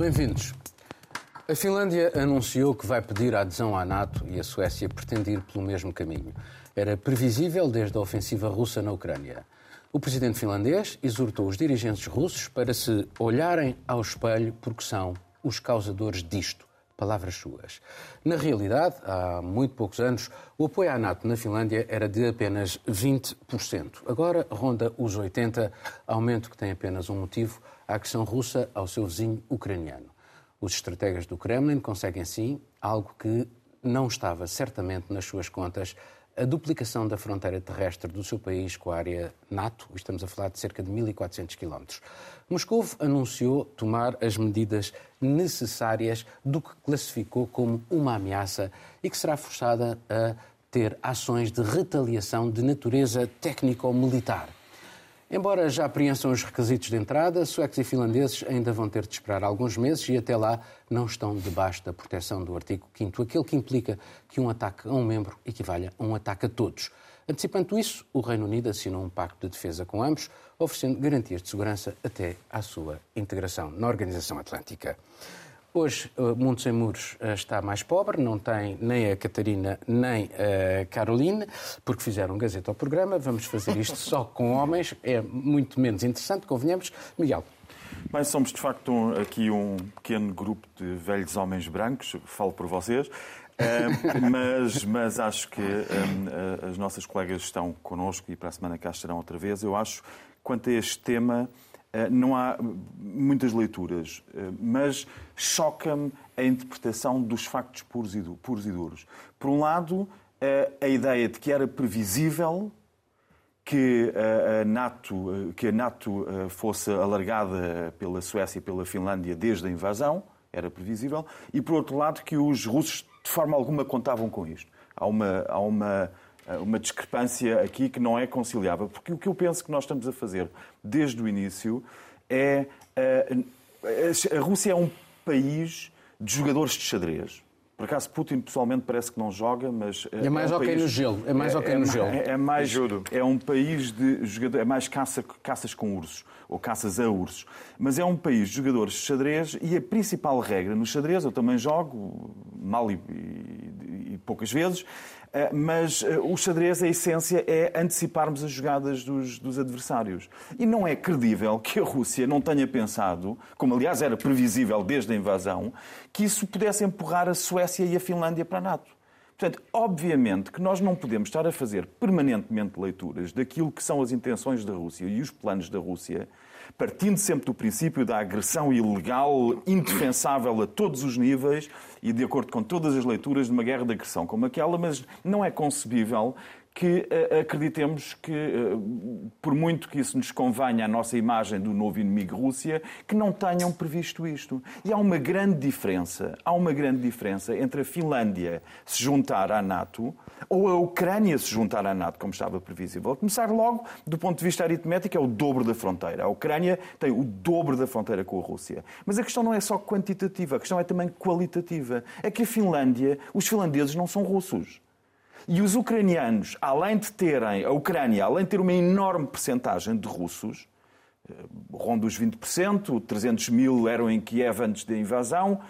Bem-vindos. A Finlândia anunciou que vai pedir a adesão à NATO e a Suécia pretende ir pelo mesmo caminho. Era previsível desde a ofensiva russa na Ucrânia. O presidente finlandês exortou os dirigentes russos para se olharem ao espelho porque são os causadores disto. Palavras suas. Na realidade, há muito poucos anos, o apoio à NATO na Finlândia era de apenas 20%. Agora ronda os 80%, aumento que tem apenas um motivo, a agressão russa ao seu vizinho ucraniano. Os estrategas do Kremlin conseguem, sim, algo que não estava certamente nas suas contas a duplicação da fronteira terrestre do seu país com a área NATO, estamos a falar de cerca de 1.400 quilómetros. Moscou anunciou tomar as medidas necessárias do que classificou como uma ameaça e que será forçada a ter ações de retaliação de natureza técnico-militar. Embora já preencham os requisitos de entrada, suecos e finlandeses ainda vão ter de esperar alguns meses e até lá não estão debaixo da proteção do artigo 5 aquele que implica que um ataque a um membro equivale a um ataque a todos. Antecipando isso, o Reino Unido assinou um pacto de defesa com ambos, oferecendo garantias de segurança até à sua integração na Organização Atlântica. Hoje, o Mundo Sem Muros eh, está mais pobre, não tem nem a Catarina nem a Caroline, porque fizeram gazeta ao programa. Vamos fazer isto só com homens, é muito menos interessante, convenhamos. Miguel. Bem, somos de facto um, aqui um pequeno grupo de velhos homens brancos, falo por vocês, uh, mas, mas acho que um, as nossas colegas estão connosco e para a semana cá estarão outra vez. Eu acho, quanto a este tema, eh, não há muitas leituras, eh, mas choca-me a interpretação dos factos puros e, duros. Por um lado, eh, a ideia de que era previsível que a NATO, que a NATO fosse alargada pela Suécia e pela Finlândia desde a invasão, era previsível, e por outro lado, que os russos de forma alguma contavam com isto. Há uma, há uma eh, uma discrepância aqui que não é conciliável. Porque o que eu penso que nós estamos a fazer desde o início é. Eh, a Rússia é um país de jogadores de xadrez. Por acaso, Putin pessoalmente parece que não joga, mas. É, é mais é um ok país... no gelo. É mais é, ok no gelo. É, é mais. Judo. É um país de jogadores. É mais caça, caças com ursos. Ou caças a ursos. Mas é um país de jogadores de xadrez e a principal regra no xadrez, eu também jogo, mal e, e, e poucas vezes, eh, mas eh, o xadrez, a essência é anteciparmos as jogadas dos, dos, adversários. E não é credível que a Rússia não tenha pensado, como aliás era previsível desde a invasão, que isso pudesse empurrar a Suécia e a Finlândia para a NATO. Portanto, obviamente que nós não podemos estar a fazer permanentemente leituras daquilo que são as intenções da Rússia e os planos da Rússia partindo sempre do princípio da agressão ilegal, indefensável a todos os níveis e de acordo com todas as leituras de uma guerra de agressão como aquela, mas não é concebível que uh, acreditemos que, uh, por muito que isso nos convenha à nossa imagem do novo inimigo Rússia, que não tenham previsto isto. E há uma grande diferença, há uma grande diferença entre a Finlândia se juntar à NATO ou a Ucrânia se juntar à NATO, como estava previsível. A começar logo, do ponto de vista aritmético, é o dobro da fronteira. A Ucrânia tem o dobro da fronteira com a Rússia. Mas a questão não é só quantitativa, a questão é também qualitativa. É que a Finlândia, os finlandeses não são russos. E os ucranianos, além de terem, a Ucrânia, além de ter uma enorme percentagem de russos, eh, ronda os 20%, 300 mil eram em Kiev antes da invasão,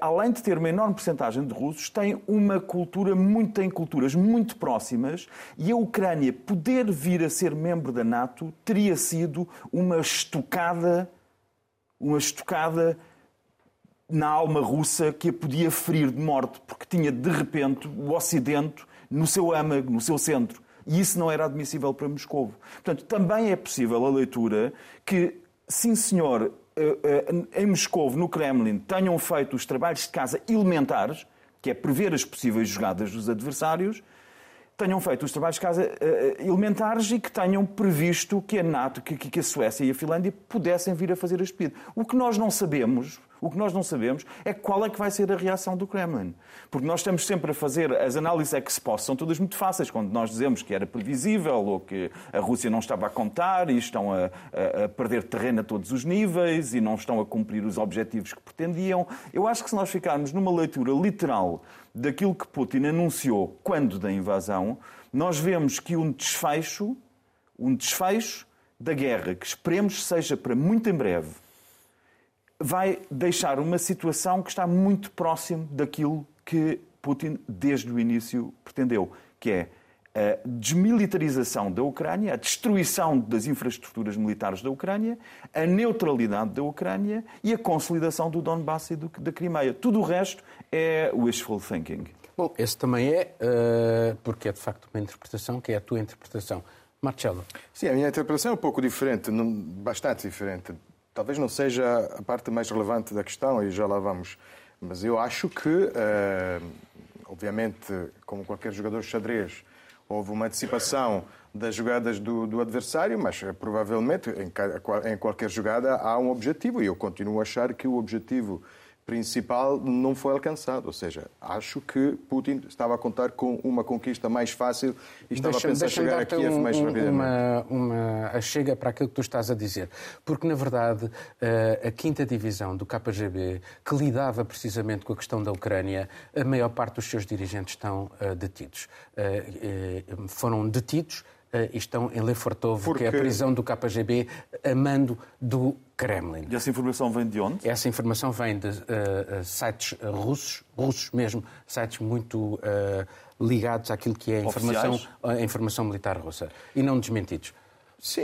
além de ter uma enorme percentagem de russos, tem uma cultura muito, tem culturas muito próximas e a Ucrânia poder vir a ser membro da NATO teria sido uma estocada, uma estocada na alma russa que a podia ferir de morte, porque tinha de repente o Ocidente no seu âmago, no seu centro. E isso não era admissível para Moscou. Portanto, também é possível a leitura que, sim senhor, eh, eh, em Moscou, no Kremlin, tenham feito os trabalhos de casa elementares, que é prever as possíveis jogadas dos adversários, tenham feito os trabalhos de casa uh, elementares e que tenham previsto que a NATO, que, que, a Suécia e a Finlândia pudessem vir a fazer este pedido. O que nós não sabemos, o que nós não sabemos é qual é que vai ser a reação do Kremlin. Porque nós estamos sempre a fazer as análises ex post, são todas muito fáceis, quando nós dizemos que era previsível ou que a Rússia não estava a contar e estão a, a, a perder terreno a todos os níveis e não estão a cumprir os objetivos que pretendiam. Eu acho que se nós ficarmos numa leitura literal daquilo que Putin anunciou quando da invasão, nós vemos que um desfecho, um desfecho da guerra, que esperemos seja para muito em breve, vai deixar uma situação que está muito próximo daquilo que Putin, desde o início, pretendeu, que é a desmilitarização da Ucrânia, a destruição das infraestruturas militares da Ucrânia, a neutralidade da Ucrânia e a consolidação do Donbass e do, da Crimeia. Tudo o resto é wishful thinking. Bom, esse também é, uh, porque é de facto uma interpretação que é a tua interpretação. Marcelo. Sim, a minha interpretação é um pouco diferente, bastante diferente. Talvez não seja a parte mais relevante da questão, e já lá vamos. Mas eu acho que, uh, obviamente, como qualquer jogador de xadrez, houve uma antecipação das jogadas do, do adversário, mas eh, provavelmente em, em, qualquer jogada há um objetivo e eu continuo a achar que o objetivo principal não foi alcançado. Ou seja, acho que Putin estava a contar com uma conquista mais fácil e estava a pensar chegar a Kiev um, mais rapidamente. Uma, uma chega para aquilo que tu estás a dizer. Porque, na verdade, eh, a quinta divisão do KGB, que lidava precisamente com a questão da Ucrânia, a maior parte dos seus dirigentes estão eh, detidos. Eh, foram detidos e estão em Lefortovo, Porque... que é a prisão do KGB, a mando do Kremlin. E essa informação vem de onde? Essa informação vem de uh, sites russos, russos mesmo, sites muito uh, ligados àquilo que é a informação, a informação militar russa, e não desmentidos. Sim,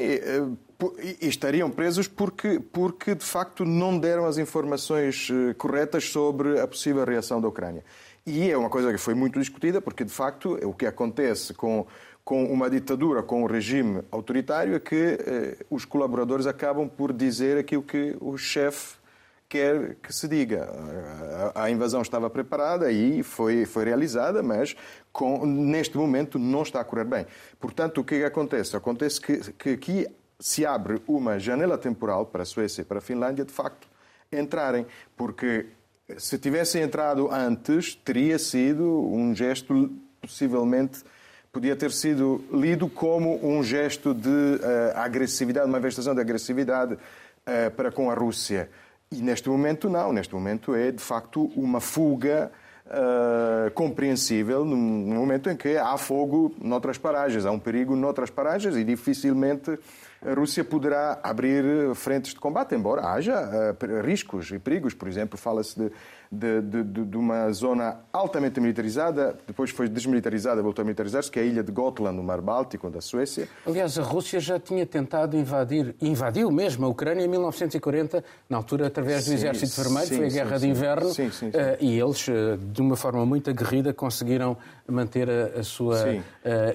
e estariam presos porque, porque de facto não deram as informações corretas sobre a possível reação da Ucrânia. E é uma coisa que foi muito discutida, porque de facto o que acontece com com uma ditadura, com um regime autoritário, é que eh, os colaboradores acabam por dizer aquilo que o chefe quer que se diga. A, a, invasão estava preparada e foi, foi realizada, mas com, neste momento não está a correr bem. Portanto, o que, é que acontece? Acontece que, que aqui se abre uma janela temporal para a Suécia e para a Finlândia, de facto, entrarem, porque se tivessem entrado antes, teria sido um gesto possivelmente podia ter sido lido como um gesto de uh, agressividade, uma manifestação de agressividade uh, para com a Rússia. E neste momento não, neste momento é de facto uma fuga uh, compreensível no momento em que há fogo noutras paragens, há um perigo noutras paragens e dificilmente a Rússia poderá abrir frentes de combate, embora haja riscos e perigos. Por exemplo, fala-se de de, de, de, uma zona altamente militarizada, depois foi desmilitarizada, voltou a militarizar-se, que é a ilha de Gotland, no Mar Báltico, da Suécia. Aliás, a Rússia já tinha tentado invadir, invadiu mesmo a Ucrânia em 1940, na altura através do sim, Exército Vermelho, sim, foi a Guerra sim, de Inverno, uh, e eles, uh, de uma forma muito aguerrida, conseguiram manter a, a sua uh,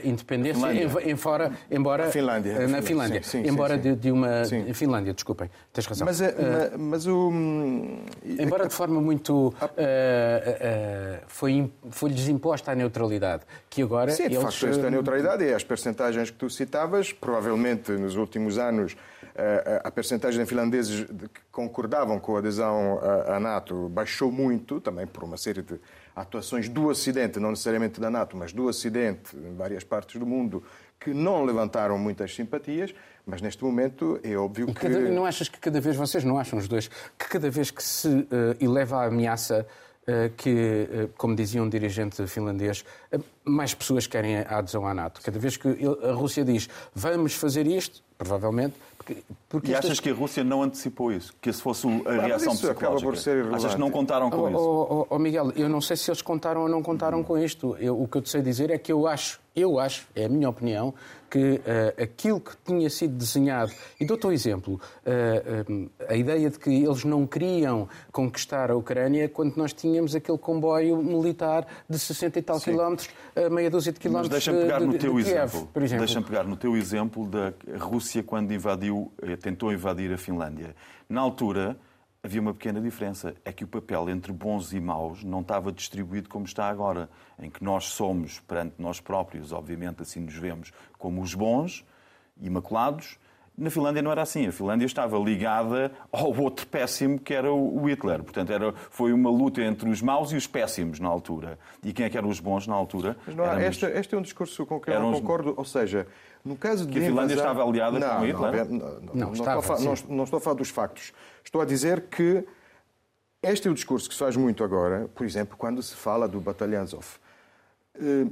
independência em, em, fora, embora... A Finlândia. na Finlândia, embora de, de, uma... Finlândia, desculpem, tens razão. Mas, mas, mas o... Embora de forma muito uh, uh, foi, foi-lhes imposta a neutralidade, que agora Sim, de eles... facto, esta neutralidade e as percentagens que tu citavas, provavelmente nos últimos anos a percentagem de finlandeses que concordavam com a adesão à NATO baixou muito, também por uma série de atuações do Ocidente, não necessariamente da NATO, mas do Ocidente, em várias partes do mundo, que não levantaram muitas simpatias, mas neste momento é óbvio que. Cada, não achas que cada vez, vocês não acham os dois, que cada vez que se uh, eleva a ameaça uh, que, uh, como dizia um dirigente finlandês, mais pessoas querem a adesão à NATO. Cada vez que a Rússia diz vamos fazer isto, provavelmente. Porque, porque e achas estas... que a Rússia não antecipou isso? Que se fosse a reação isso psicológica? Acaba por ser achas que não contaram com oh, isso? Oh, oh, oh, Miguel, eu não sei se eles contaram ou não contaram com isto. Eu, o que eu te sei dizer é que eu acho, eu acho, é a minha opinião, que uh, aquilo que tinha sido desenhado, e dou-te um exemplo, uh, uh, a ideia de que eles não queriam conquistar a Ucrânia quando nós tínhamos aquele comboio militar de 60 e tal Sim. quilómetros, meia dúzia de quilómetros Mas deixa-me pegar de, no teu de Kiev, exemplo, por exemplo. Deixa-me pegar no teu exemplo da Rússia quando invadiu, tentou invadir a Finlândia. Na altura, havia uma pequena diferença. É que o papel entre bons e maus não estava distribuído como está agora, em que nós somos, perante nós próprios, obviamente assim nos vemos, como os bons, imaculados. Na Finlândia não era assim. A Finlândia estava ligada ao outro péssimo que era o Hitler. Portanto, era, foi uma luta entre os maus e os péssimos na altura. E quem é que eram os bons na altura? Mas não, éramos... este, este, é um discurso com que eu não concordo. Ou seja, no caso de. Que a Finlândia invasão... estava aliada não, com Hitler? Não, não, não, não, estava, estou a, não, não estou a falar dos factos. Estou a dizer que este é o discurso que se faz muito agora, por exemplo, quando se fala do batalhão Azov. Eh,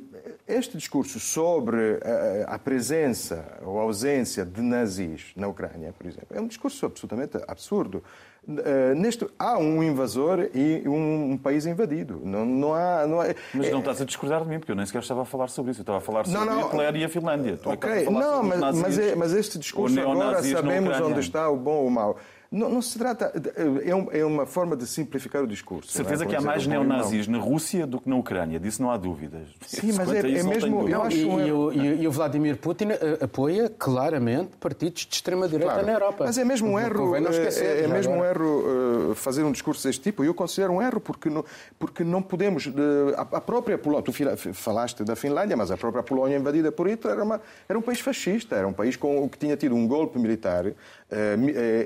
este discurso sobre a, presença ou ausência de nazis na Ucrânia, por exemplo, é um discurso absolutamente absurdo. Uh, neste, há um invasor e um, um país invadido. Não, não há, não há, mas não é, estás a discordar de mim, porque eu nem sequer estava a falar sobre isso. Eu estava a falar sobre não, não, Hitler e a Finlândia. Tu é ok, não, mas, mas, é, mas, este discurso agora sabemos onde está o bom ou o mau. Não, não, se trata. É, é, uma forma de simplificar o discurso. Certeza é? que há mais neonazis na Rússia do que na Ucrânia, disso não há dúvidas. Sim, mas é, é mesmo. Eu acho e, um... e, e, o Vladimir Putin eh, apoia claramente partidos de extrema-direita claro. na Europa. Mas é mesmo um erro. é, é mesmo um erro uh, fazer um discurso deste tipo. E eu considero um erro porque não, porque não podemos. A, a, própria Polónia. Tu falaste da Finlândia, mas a própria Polónia invadida por Hitler era, uma, era um país fascista, era um país com, que tinha tido um golpe militar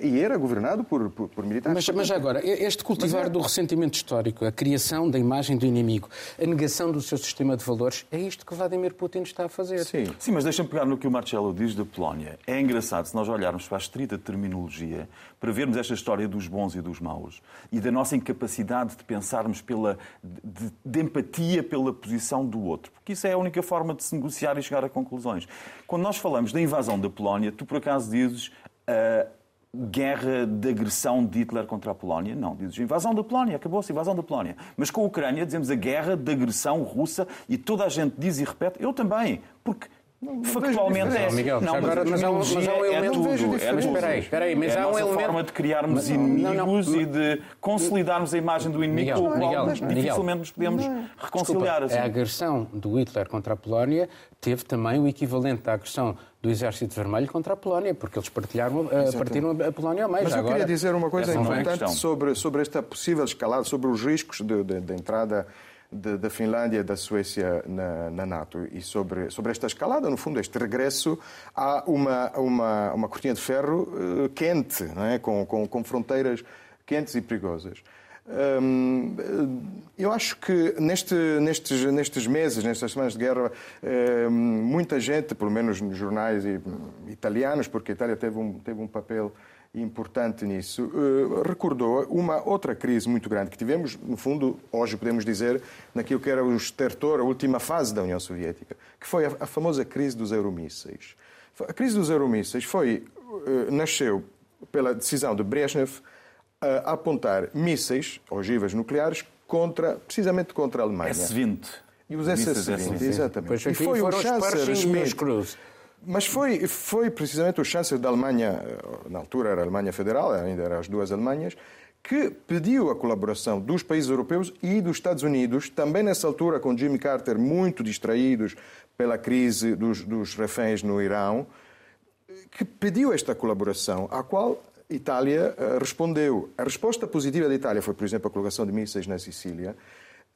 e era governado por, por, por militares. Mas, mas agora, este cultivar é... do ressentimento histórico, a criação da imagem do inimigo, a negação do seu sistema de valores, é isto que Vladimir Putin está a fazer. Sim, Sim mas deixa-me pegar no que o Marcelo diz da Polónia. É engraçado, se nós olharmos para a estrita terminologia, para vermos esta história dos bons e dos maus e da nossa incapacidade de pensarmos pela, de, de empatia pela posição do outro, porque isso é a única forma de se negociar e chegar a conclusões. Quando nós falamos da invasão da Polónia, tu por acaso dizes. Guerra de agressão de Hitler contra a Polónia. Não, dizes invasão da Polónia, acabou-se, invasão da Polónia. Mas com a Ucrânia dizemos a guerra de agressão russa e toda a gente diz e repete, eu também, porque não, Factualmente é. Miguel, não, agora, mas, há um, mas há um é elemento. É tudo, é mas espera aí, espera aí, mas é há um elemento. forma de criarmos inimigos não, não, e de consolidarmos a imagem do inimigo Miguel, com o qual Miguel, dificilmente nos podemos reconciliar. Desculpa, assim. A agressão do Hitler contra a Polónia teve também o equivalente da agressão do Exército Vermelho contra a Polónia, porque eles partilharam, uh, partiram a Polónia ao meio. Mas eu Agora, queria dizer uma coisa importante sobre, sobre esta possível escalada, sobre os riscos de, de, de entrada da Finlândia e da Suécia na, na, NATO e sobre, sobre esta escalada, no fundo, este regresso a uma, uma, uma cortina de ferro uh, quente, não é? com, com, com fronteiras quentes e perigosas. Hum, eu acho que neste, nestes, nestes meses, nestas semanas de guerra, hum, muita gente, pelo menos nos jornais italianos, porque a Itália teve um, teve um papel importante nisso, uh, recordou uma outra crise muito grande que tivemos, no fundo, hoje podemos dizer, naquilo que era o estertor, a última fase da União Soviética, que foi a, a famosa crise dos euromísseis. A crise dos euromísseis foi, uh, nasceu pela decisão de Brezhnev a apontar mísseis, ogivas nucleares, contra, precisamente contra a Alemanha. S-20. E os SS-20, exatamente. e foi o Schmidt mas foi, foi precisamente o chanceler da Alemanha, na altura era a Alemanha Federal, ainda eram as duas Alemanhas, que pediu a colaboração dos países europeus e dos Estados Unidos, também nessa altura com Jimmy Carter muito distraídos pela crise dos, dos reféns no Irão, que pediu esta colaboração, à qual Itália eh, respondeu. A resposta positiva da Itália foi, por exemplo, a colocação de mísseis na Sicília,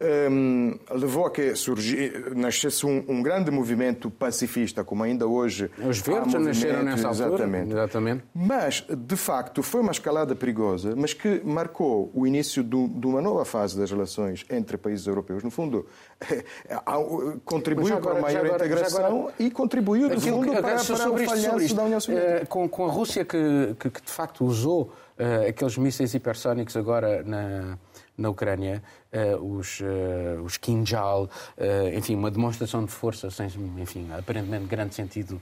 um, levou a que surgi, nascesse um, um, grande movimento pacifista, como ainda hoje. Os verdes nasceram nessa altura. Exatamente. exatamente. Mas, de facto, foi uma escalada perigosa, mas que marcou o início do, de uma nova fase das relações entre países europeus. No fundo, contribuiu para a maior agora, integração agora, e contribuiu, no fundo, para, para o falhanço da União Soviética. Uh, com, com, a Rússia que, que, que, de facto, usou uh, aqueles mísseis hipersónicos agora na na Ucrânia, uh, os, uh, os Kinjal, uh, enfim, uma demonstração de força sem, enfim, aparentemente grande sentido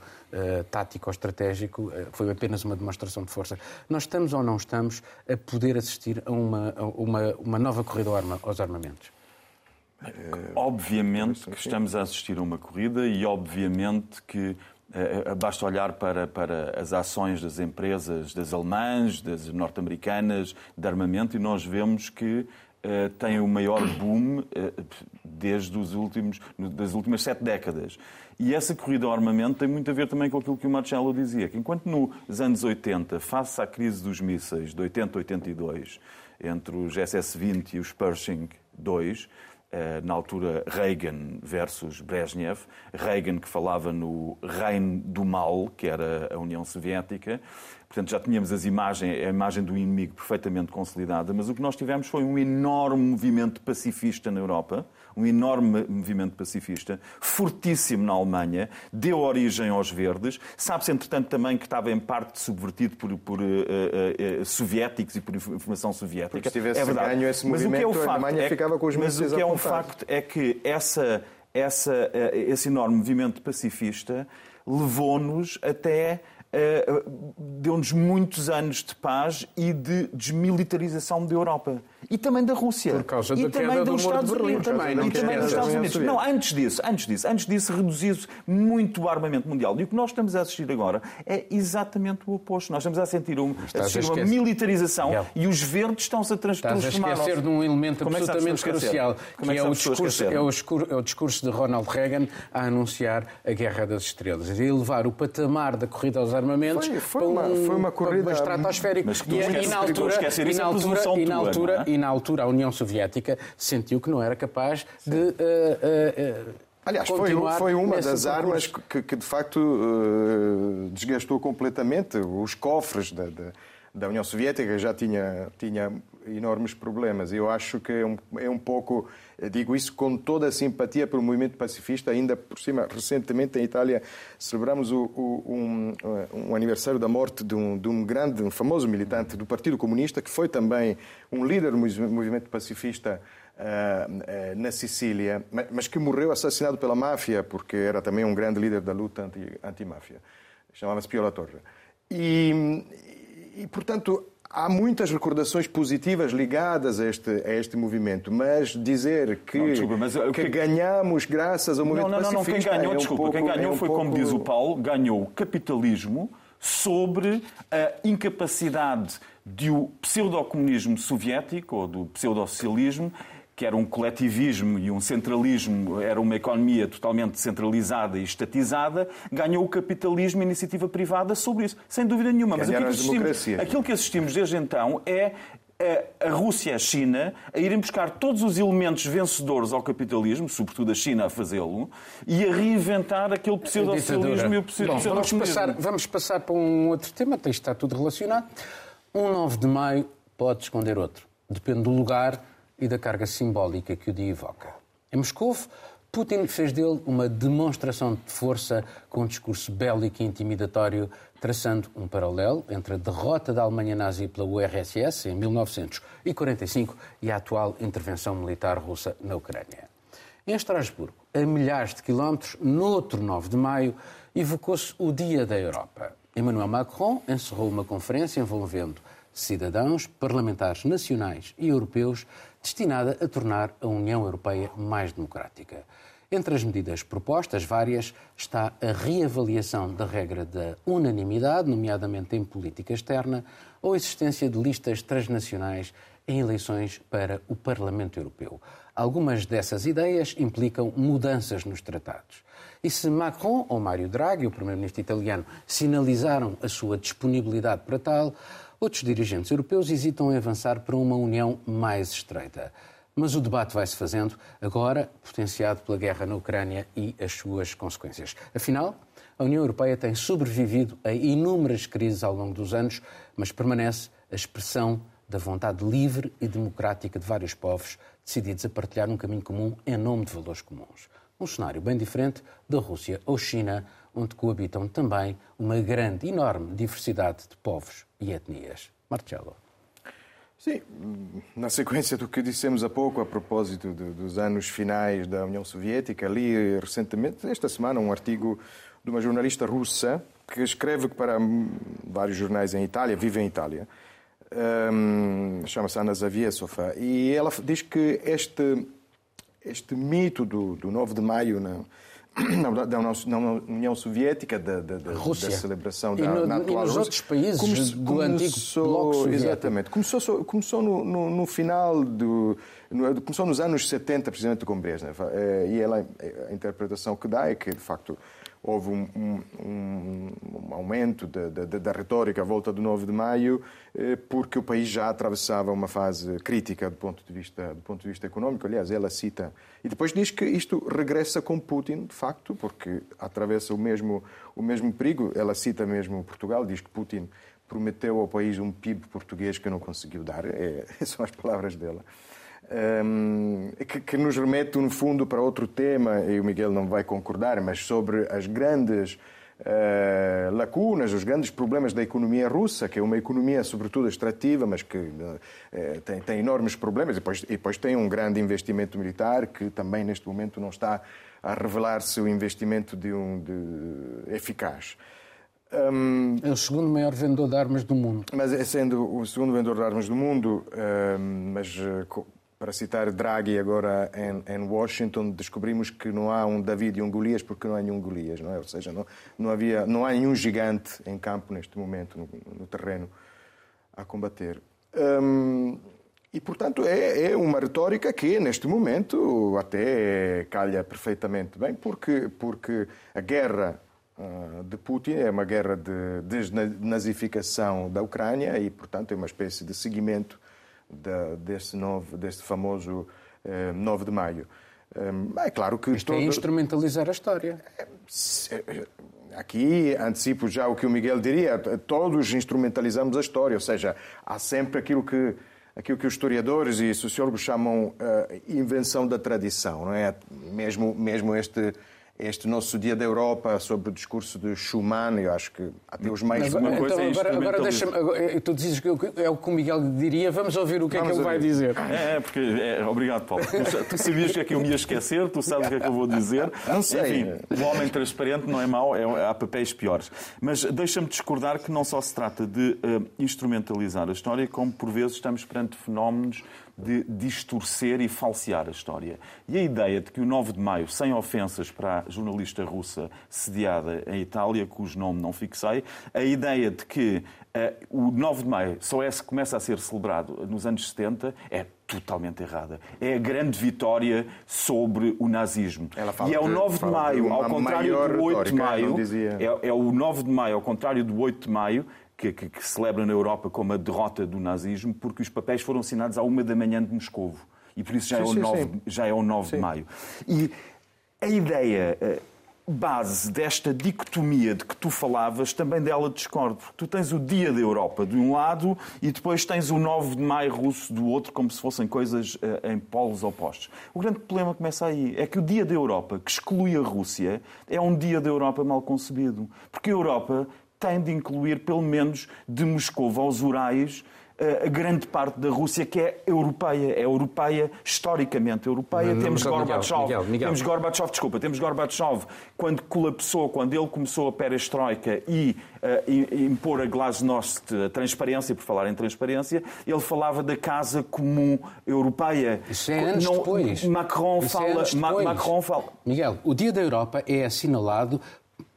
tático ou estratégico, foi apenas uma demonstração de força. Nós estamos ou não estamos a poder assistir a uma, a uma, uma nova corrida aos armamentos? Obviamente que estamos a assistir a uma corrida e obviamente que Basta olhar para, para as ações das empresas, das alemãs, das norte-americanas, de armamento, e nós vemos que uh, tem o maior boom uh, desde os últimos, das últimas sete décadas. E essa corrida ao armamento tem muito a ver também com aquilo que o Marcelo dizia, que enquanto nos anos 80, face à crise dos mísseis de 80-82, entre os SS-20 e os Pershing II, eh, na altura Reagan versus Brezhnev, Reagan que falava no reino do mal, que era a União Soviética, Portanto, já tínhamos as imagens, a imagem do inimigo perfeitamente consolidada, mas o que nós tivemos foi um enorme movimento pacifista na Europa, um enorme movimento pacifista, fortíssimo na Alemanha, deu origem aos verdes. Sabe-se, entretanto, também que estava em parte subvertido por, por uh, uh, uh, soviéticos e por informação soviética. Porque se tivesse é verdade. ganho esse movimento, mas o que é o facto a Alemanha é, ficava com os Mas o que é um facto é que essa essa, esse enorme movimento pacifista levou-nos até deu-nos muitos anos de paz e de desmilitarização da Europa. E também da Rússia. Por causa e da também queda dos do Estados Unidos. também, não e também dos Estados Unidos. Não, antes disso, antes disso, antes disso, reduziu-se muito o armamento mundial. E o que nós estamos a assistir agora é exatamente o oposto. Nós estamos a sentir, um, a assistir uma militarização Miguel. e os verdes estão-se a transformar. Estás a esquecer de um elemento Como é que absolutamente a crucial, Como é que é a é, o discurso, é o discurso de Ronald Reagan a anunciar a Guerra das Estrelas e elevar o patamar da corrida aos armamentos Foi- foi para uma- um- foi uma para corrida- estratosférica. Mas tu E, e na tu altura, e na é altura, e na altura, é? E na altura a União Soviética sentiu que não era capaz de eh, eh, eh, Aliás, foi, foi uma das armas que, que, de facto eh, desgastou completamente os cofres da, da, da União Soviética, já tinha, tinha enormes problemas. Eu acho que é um, é um pouco, eh, digo isso com toda a simpatia pelo movimento pacifista, ainda por cima, recentemente em Itália celebramos o, o, um, um aniversário da morte de um, de um grande, um famoso militante do Partido Comunista, que foi também um líder do movimento pacifista ah, na Sicília, ma- mas que morreu assassinado pela máfia, porque era também um grande líder da luta anti- anti-máfia. Chamava-se Pio La Torre. E, e, portanto, há muitas recordações positivas ligadas a este, a este movimento, mas dizer que, Não, desculpa, mas o que que- ganhamos graças ao movimento não, não, não. Quem ganhou, é um desculpa, quem pouco- ganhou é um foi, pouco- como diz o Paulo, ganhou o capitalismo sobre a incapacidade de o pseudo-comunismo soviético ou do pseudo-socialismo que era um coletivismo e um centralismo, era uma economia totalmente centralizada e estatizada, ganhou o capitalismo e a iniciativa privada sobre isso, sem dúvida nenhuma. Mas aquilo que, as assistimos, aquilo que assistimos desde então é a- Rússia e a China a irem buscar todos os elementos vencedores ao capitalismo, sobretudo a China a fazê-lo, e a reinventar aquele pseudo-socialismo e o pseudo- Bom, vamos passar, vamos passar para um outro tema, isto está tudo relacionado. Um 9 de maio pode esconder outro. Depende do lugar e da carga simbólica que o dia evoca. Em Moscou, Putin fez dele uma demonstração de força com um discurso bélico e intimidatório, traçando um paralelo entre a derrota da Alemanha nazi pela URSS em 1945 e a atual intervenção militar russa na Ucrânia. Em Estrasburgo, a milhares de quilómetros, noutro 9 de maio, evocou-se o Dia da Europa. Emmanuel Macron encerrou uma conferência envolvendo cidadãos, parlamentares nacionais e europeus, destinada a tornar a União Europeia mais democrática. Entre as medidas propostas, várias, está a reavaliação da regra da unanimidade, nomeadamente em política externa, ou a existência de listas transnacionais em eleições para o Parlamento Europeu. Algumas dessas ideias implicam mudanças nos tratados. E se Macron ou Mário Draghi, o primeiro-ministro italiano, sinalizaram a sua disponibilidade para tal, outros dirigentes europeus hesitam em avançar para uma união mais estreita. Mas o debate vai-se fazendo, agora potenciado pela guerra na Ucrânia e as suas consequências. Afinal, a União Europeia tem sobrevivido a inúmeras crises ao longo dos anos, mas permanece a expressão da vontade livre e democrática de vários povos decididos a partilhar um caminho comum em nome de valores comuns. Um cenário bem diferente da Rússia ou China, onde coabitam também uma grande, enorme diversidade de povos e etnias. Marcelo. Sim, na sequência do que dissemos há pouco a propósito de, dos anos finais da União Soviética, li recentemente, esta semana, um artigo de uma jornalista russa que escreve para vários jornais em Itália, vive em Itália, um, chama-se Ana Zaviesova, e ela diz que este, este mito do, do 9 de maio na, na, da União Soviética, da, da, da, Rússia. da celebração E da, no- na e atual nos Rússia, outros países do antigo Bloco Soviético. Exatamente. Começou, começou no, no, no final do. no- começou nos anos 70, precisamente com Brezhnev. Eh, E ela, a interpretação que dá é que, de facto, houve um, um- um- um aumento da, retórica à volta do 9 de maio, eh, porque o país já atravessava uma fase crítica do ponto de vista, do ponto de vista económico. Aliás, ela cita. E depois diz que isto regressa com Putin, de facto, porque atravessa o mesmo, o mesmo perigo. Ela cita mesmo Portugal, diz que Putin prometeu ao país um PIB português que não conseguiu dar. É, são as palavras dela. Hum, que, que nos remete, no fundo, para outro tema, e o Miguel não vai concordar, mas sobre as grandes uh, lacunas, os grandes problemas da economia russa, que é uma economia sobretudo extrativa, mas que uh, tem, tem, enormes problemas, e depois, e depois tem um grande investimento militar que também neste momento não está a revelar-se o investimento de um de, eficaz. Um, é o segundo maior vendedor de armas do mundo. Mas é sendo o segundo vendedor de armas do mundo, um, mas para citar Draghi agora em, em, Washington, descobrimos que não há um David e um Golias porque não há nenhum Golias, não é? Ou seja, não, não, havia, não há nenhum gigante em campo neste momento, no, no terreno, a combater. Um, e, portanto, é, é, uma retórica que, neste momento, até calha perfeitamente bem, porque, porque a guerra uh, de Putin é uma guerra de desnazificação da Ucrânia e, portanto, é uma espécie de seguimento da, desse, novo, desse famoso eh, 9 de maio. Um, é claro que. Isto todo... é instrumentalizar a história. É, aqui antecipo já o que o Miguel diria: todos instrumentalizamos a história, ou seja, há sempre aquilo que aquilo que os historiadores e sociólogos chamam uh, invenção da tradição, não é? Mesmo mesmo este este nosso Dia da Europa sobre o discurso de Schumann, eu acho que até os mais... Agora, então, é agora, agora deixa-me... Eh, tu dizes que é o que o Miguel diria, vamos ouvir o que vamos é que ele vai dizer. É, é porque... É, obrigado, Paulo. Tu, tu, sabias que é que eu me ia esquecer, tu sabes o que é que eu vou dizer. Não sei. Enfim, o homem transparente não é mau, é, há papéis piores. Mas deixa-me discordar que não só se trata de uh, instrumentalizar a história, como por vezes estamos perante fenómenos de distorcer e falsear a história. E a ideia de que o 9 de maio, sem ofensas para a jornalista russa sediada em Itália, cujo nome não fixei, a ideia de que uh, o 9 de maio só é, começa a ser celebrado nos anos 70 é totalmente errada. É a grande vitória sobre o nazismo. e é o 9 de, de maio, ao contrário do 8 de maio, é, é o 9 de maio, ao contrário do 8 de maio, que, que, que, celebra na Europa como a derrota do nazismo, porque os papéis foram assinados à uma da manhã de Moscovo. E por isso já, sim, é, o sim, 9, sim. já é o 9 de maio. E a ideia eh, base desta dicotomia de que tu falavas, também dela discordo. Porque tu tens o Dia da Europa de um lado e depois tens o 9 de maio russo do outro, como se fossem coisas uh, em polos opostos. O grande problema começa aí. É que o Dia da Europa, que exclui a Rússia, é um Dia da Europa mal concebido. Porque a Europa tem de incluir, pelo menos, de Moscou aos Urais, eh, a grande parte da Rússia que é europeia, é europeia, historicamente europeia. Não, temos Gorbachev, Miguel, Miguel. temos Gorbachev, desculpa, temos Gorbachev quando colapsou, quando ele começou a perestroika e uh, impor a glasnost, a transparência, por falar em transparência, ele falava da casa comum europeia. Isso é anos Não, depois. Macron Isso é fala, é Macron fala. Miguel, o Dia da Europa é assinalado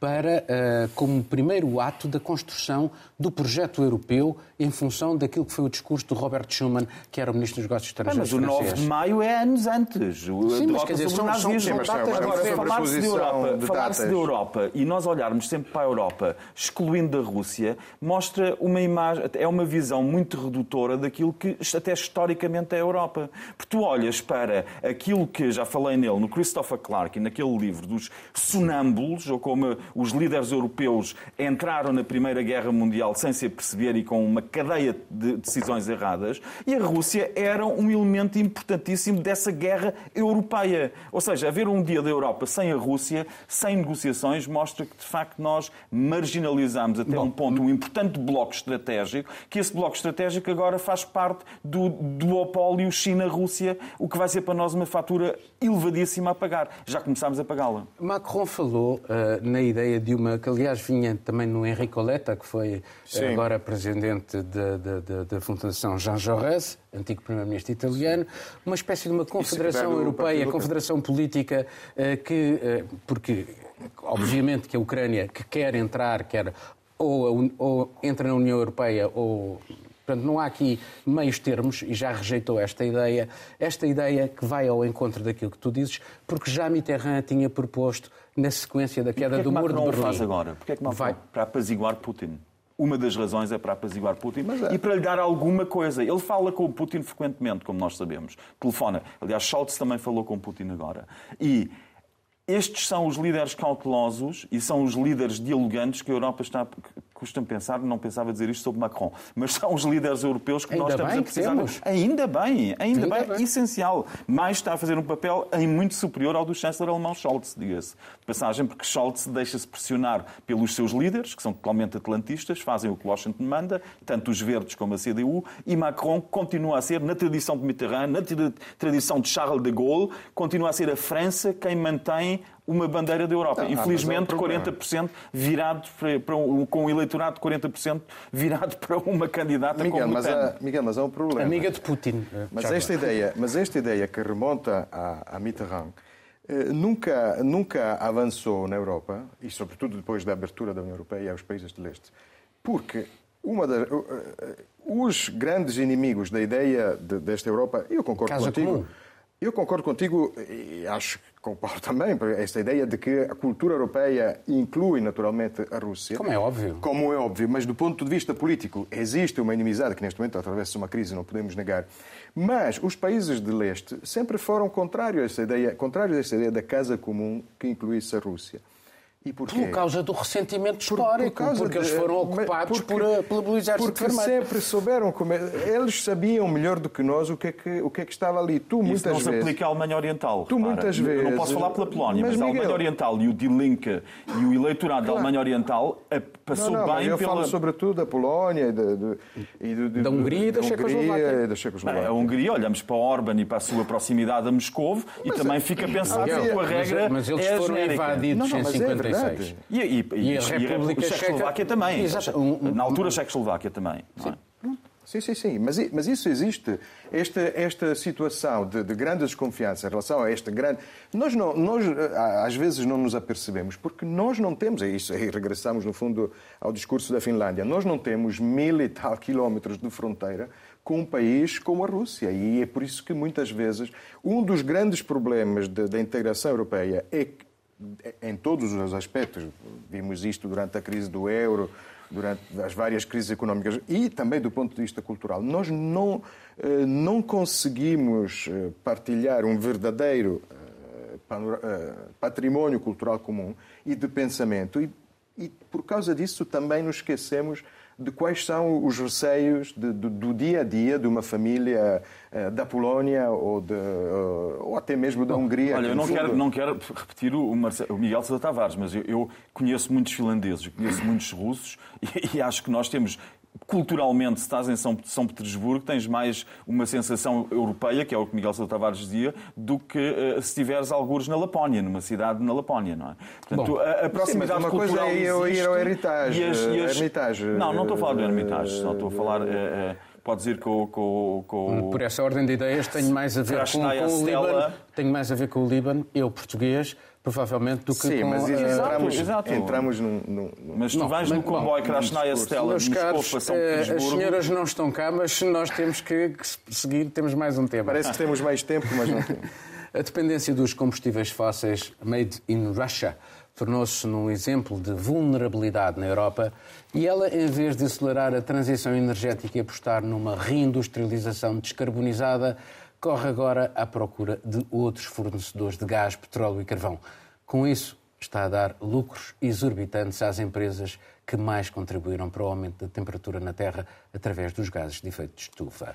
para, uh, como primeiro ato da construção do projeto europeu em função daquilo que foi o discurso do Robert Schuman, que era o Ministro dos Negócios Estrangeiros Mas o 9 de maio é anos antes. O Sim, mas quer dizer, são, são, são datas Agora, falar-se de Europa, falar de Europa e nós olharmos sempre para a Europa, excluindo a Rússia, mostra uma imagem, é uma visão muito redutora daquilo que até historicamente é a Europa. Porque tu olhas para aquilo que já falei nele, no Christopher Clark, naquele livro dos sonâmbulos, ou como os líderes europeus entraram na Primeira Guerra Mundial sem se perceber e com uma cadeia de decisões erradas, e a Rússia era um elemento importantíssimo dessa guerra europeia. Ou seja, haver um dia da Europa sem a Rússia, sem negociações, mostra que de facto nós marginalizamos até Bom, um ponto um importante bloco estratégico, que esse bloco estratégico agora faz parte do duopólio China-Rússia, o que vai ser para nós uma fatura elevadíssima a pagar. Já começámos a pagá-la. Macron falou uh, na ideia de uma, que aliás vinha também no Henrique Oletta, que foi Sim. agora presidente da Fundação Jean Jaurès, antigo primeiro-ministro italiano, uma espécie de uma confederação europeia, confederação política, uh, que, uh, porque obviamente que a Ucrânia que quer entrar, quer ou, ou entra na União Europeia ou Portanto, não há aqui meios termos, e já rejeitou esta ideia, esta ideia que vai ao encontro daquilo que tu dizes, porque já Mitterrand tinha proposto, na sequência da queda do muro de Berlim... faz agora? Porquê é que não vai para apaziguar Putin? Uma das razões é para apaziguar Putin é. e para lhe dar alguma coisa. Ele fala com o Putin frequentemente, como nós sabemos. Telefona. Aliás, Scholz também falou com Putin agora. E estes são os líderes cautelosos e são os líderes dialogantes que a Europa está, custa-me pensar, não pensava dizer isto sobre Macron, mas são os líderes europeus que ainda nós estamos a precisar. Ainda bem, ainda, ainda bem, bem, essencial. Mais está a fazer um papel em muito superior ao do chanceler alemão Scholz, diga-se. Passagem, porque Scholz deixa-se pressionar pelos seus líderes, que são totalmente atlantistas, fazem o que Washington manda, tanto os verdes como a CDU, e Macron continua a ser, na tradição de Mitterrand, na tradição de Charles de Gaulle, continua a ser a França quem mantém uma bandeira da Europa. Não, Infelizmente, ah, é um 40% virado para, para um, com um eleitorado de 40% virado para uma candidata Miguel, como mas há, Miguel, mas há um problema. Amiga de Putin. Mas esta, ideia, mas esta ideia que remonta a, a Mitterrand eh, nunca, nunca avançou na Europa, e sobretudo depois da abertura da União Europeia aos países de leste, porque uma das, os grandes inimigos da ideia de, desta Europa, eu concordo Casa contigo. Comum. Eu concordo contigo e acho que com o Paulo também, esta ideia de que a cultura europeia inclui naturalmente a Rússia. Como é óbvio. Como é óbvio, mas do ponto de vista político existe uma inimizade que neste momento atravessa uma crise, não podemos negar. Mas os países de leste sempre foram contrários a essa ideia, contrários a essa ideia da casa comum que incluísse a Rússia. E porquê? Por causa do ressentimento histórico, por, por porque de, eles foram ocupados porque, por, pelo exército Porque sempre souberam como é, eles sabiam melhor do que nós o que é que, o que, é que estava ali. Tu Isso muitas não vezes... se aplica à Alemanha Oriental. Tu repara. muitas vezes... Não posso falar pela Polónia, mas, mas Miguel... a Alemanha Oriental e o Die Linke e o eleitorado claro. da Alemanha Oriental passou não, não, bem eu pela... falo sobretudo da Polónia e, de, de, e de, de, da Hungria e da, Checoslováquia. da Checoslováquia. A Hungria, olhamos para Orban e para a sua proximidade a Moscou e também fica a pensar que a regra mas, mas eles é foram invadidos em 56. E, e, e, e a República e Checoslováquia Checa... também. Exato. Na altura, a Checoslováquia também. Sim. Sim, sim, sim. Mas, mas isso existe. Esta, esta situação de, de grande desconfiança em relação a esta grande. Nós, não, nós às vezes não nos apercebemos, porque nós não temos. É isso, aí regressamos no fundo ao discurso da Finlândia. Nós não temos mil e tal quilómetros de fronteira com um país como a Rússia. E é por isso que muitas vezes um dos grandes problemas da integração europeia é que em todos os aspectos. Vimos isto durante a crise do euro, durante as várias crises económicas e também do ponto de vista cultural. Nós não, eh, não conseguimos eh, partilhar um verdadeiro eh, património cultural comum e de pensamento e, e por causa disso também nos esquecemos de quais são os receios de, de, do dia a dia de uma família uh, da Polónia ou, de, uh, ou, até mesmo da Hungria. Olha, eu não quero, não quero repetir o, Marcelo, o Miguel Sousa Tavares, mas eu, eu, conheço muitos finlandeses, conheço muitos russos e, e acho que nós temos culturalmente, se estás em São, São Petersburgo, tens mais uma sensação europeia, que é o que Miguel Sousa Tavares dizia, do que uh, se estiveres algures na Lapónia, numa cidade na Lapónia, não é? Portanto, Bom, a, a proximidade sim, uma cultural coisa é eu ir ao Hermitage. E as, e as... Hermitage. Não, não estou a falar do Hermitage, só estou a falar... Uh, uh, pode dizer com, com, com Por essa ordem de ideias tenho mais a ver com, com o Líbano. Tenho mais a ver com o Líbano, eu português, provavelmente, do que Sim, com... mas entramos, exato. entramos num, num, Mas tu vais no comboio Krasnaya Stella Meus caros, São eh, as senhoras não estão cá, mas nós temos que seguir, temos mais um tema. Parece que temos mais tempo, mas não temos. A dependência dos combustíveis fósseis made in Russia tornou-se num exemplo de vulnerabilidade na Europa e ela, em vez de acelerar a transição energética e apostar numa reindustrialização descarbonizada, corre agora à procura de outros fornecedores de gás, petróleo e carvão. Com isso, está a dar lucros exorbitantes às empresas que mais contribuíram para o aumento da temperatura na Terra através dos gases de efeito de estufa.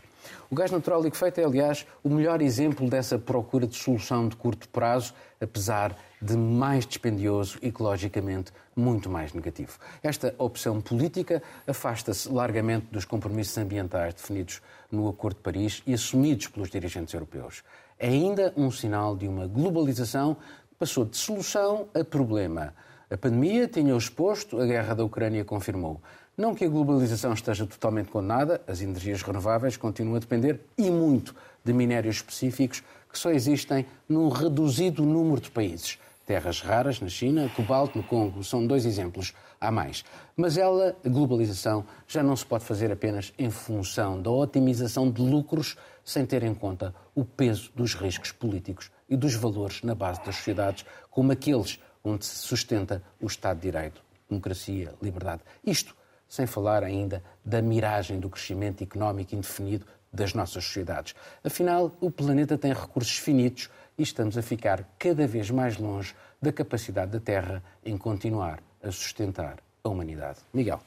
O gás natural liquefeito é, aliás, o melhor exemplo dessa procura de solução de curto prazo, apesar de mais dispendioso ecologicamente muito mais negativo. Esta opção política afasta-se largamente dos compromissos ambientais definidos no Acordo de Paris e assumidos pelos dirigentes europeus. É ainda um sinal de uma globalização que passou de solução a problema a pandemia tinha-o exposto, a guerra da Ucrânia confirmou. Não que a globalização esteja totalmente condenada, as energias renováveis continuam a depender, e muito, de minérios específicos que só existem num reduzido número de países. Terras raras na China, cobalto no Congo, são dois exemplos. Há mais. Mas ela, a globalização, já não se pode fazer apenas em função da otimização de lucros, sem ter em conta o peso dos riscos políticos e dos valores na base das sociedades, como aqueles onde se sustenta o Estado de Direito, democracia, liberdade. Isto sem falar ainda da miragem do crescimento económico indefinido das nossas sociedades. Afinal, o planeta tem recursos finitos e estamos a ficar cada vez mais longe da capacidade da Terra em continuar a sustentar a humanidade. Miguel.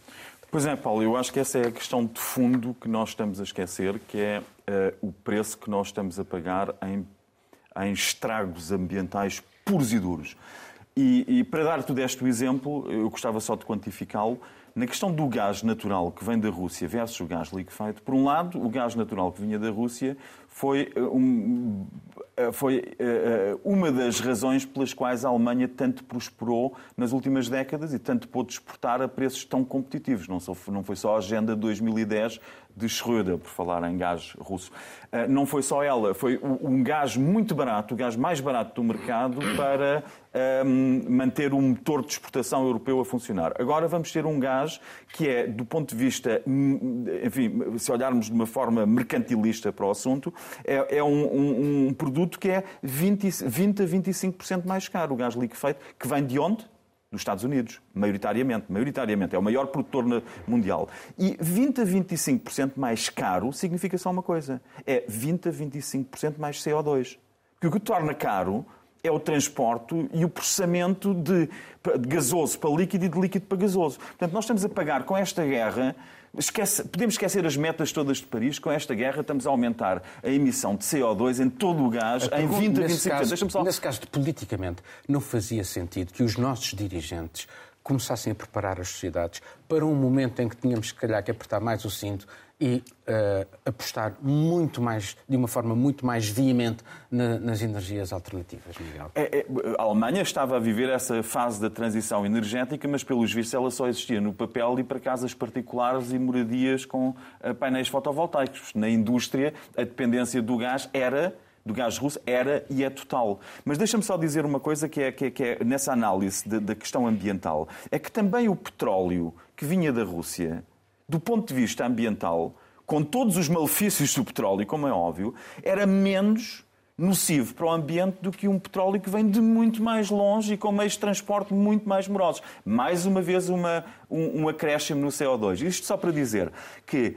Pois é, Paulo, eu acho que essa é a questão de fundo que nós estamos a esquecer, que é uh, o preço que nós estamos a pagar em, em estragos ambientais puros e duros. E, e para dar te este exemplo, eu gostava só de quantificá-lo. Na questão do gás natural que vem da Rússia versus o gás liquefeito, por um lado, o gás natural que vinha da Rússia foi, eh, um, eh, foi uh, uma das razões pelas quais a Alemanha tanto prosperou nas últimas décadas e tanto pôde exportar a preços tão competitivos. Não, só, não foi só a Agenda 2010 de Schröder, por falar em gás russo. Uh, não foi só ela, foi um gás muito barato, o gás mais barato do mercado para um, manter o motor de exportação europeu a funcionar. Agora vamos ter um gás que é, do ponto de vista, enfim, se olharmos de uma forma mercantilista para o assunto, é, é um, um, um, produto que é 20, 20 a 25% mais caro, o gás liquefeito, que vem de onde? Dos Estados Unidos, maioritariamente. Maioritariamente, é o maior produtor mundial. E 20 a 25% mais caro significa só uma coisa: é 20 a 25% mais CO2. Porque o que torna caro é o transporte e o processamento de, de gasoso para líquido e de líquido para gasoso. Portanto, nós estamos a pagar com esta guerra Esquece, podemos esquecer as metas todas de Paris. Com esta guerra estamos a aumentar a emissão de CO2 em todo o gás em 20 a 25%. Caso, só... Nesse caso, politicamente, não fazia sentido que os nossos dirigentes começassem a preparar as sociedades para um momento em que tínhamos, se calhar, que apertar mais o cinto e uh, apostar muito mais, de uma forma muito mais veemente na, nas energias alternativas, Miguel? É, é, a Alemanha estava a viver essa fase da transição energética, mas pelos vistos ela só existia no papel e para casas particulares e moradias com uh, painéis fotovoltaicos. Na indústria, a dependência do gás era do gás russo era e é total. Mas deixa-me só dizer uma coisa que é, que é, que é nessa análise da questão ambiental. É que também o petróleo que vinha da Rússia do ponto de vista ambiental, com todos os malefícios do petróleo, como é óbvio, era menos nocivo para o ambiente do que um petróleo que vem de muito mais longe e com meios de transporte muito mais morosos. Mais uma vez, uma, um, um acréscimo no CO2. Isto só para dizer que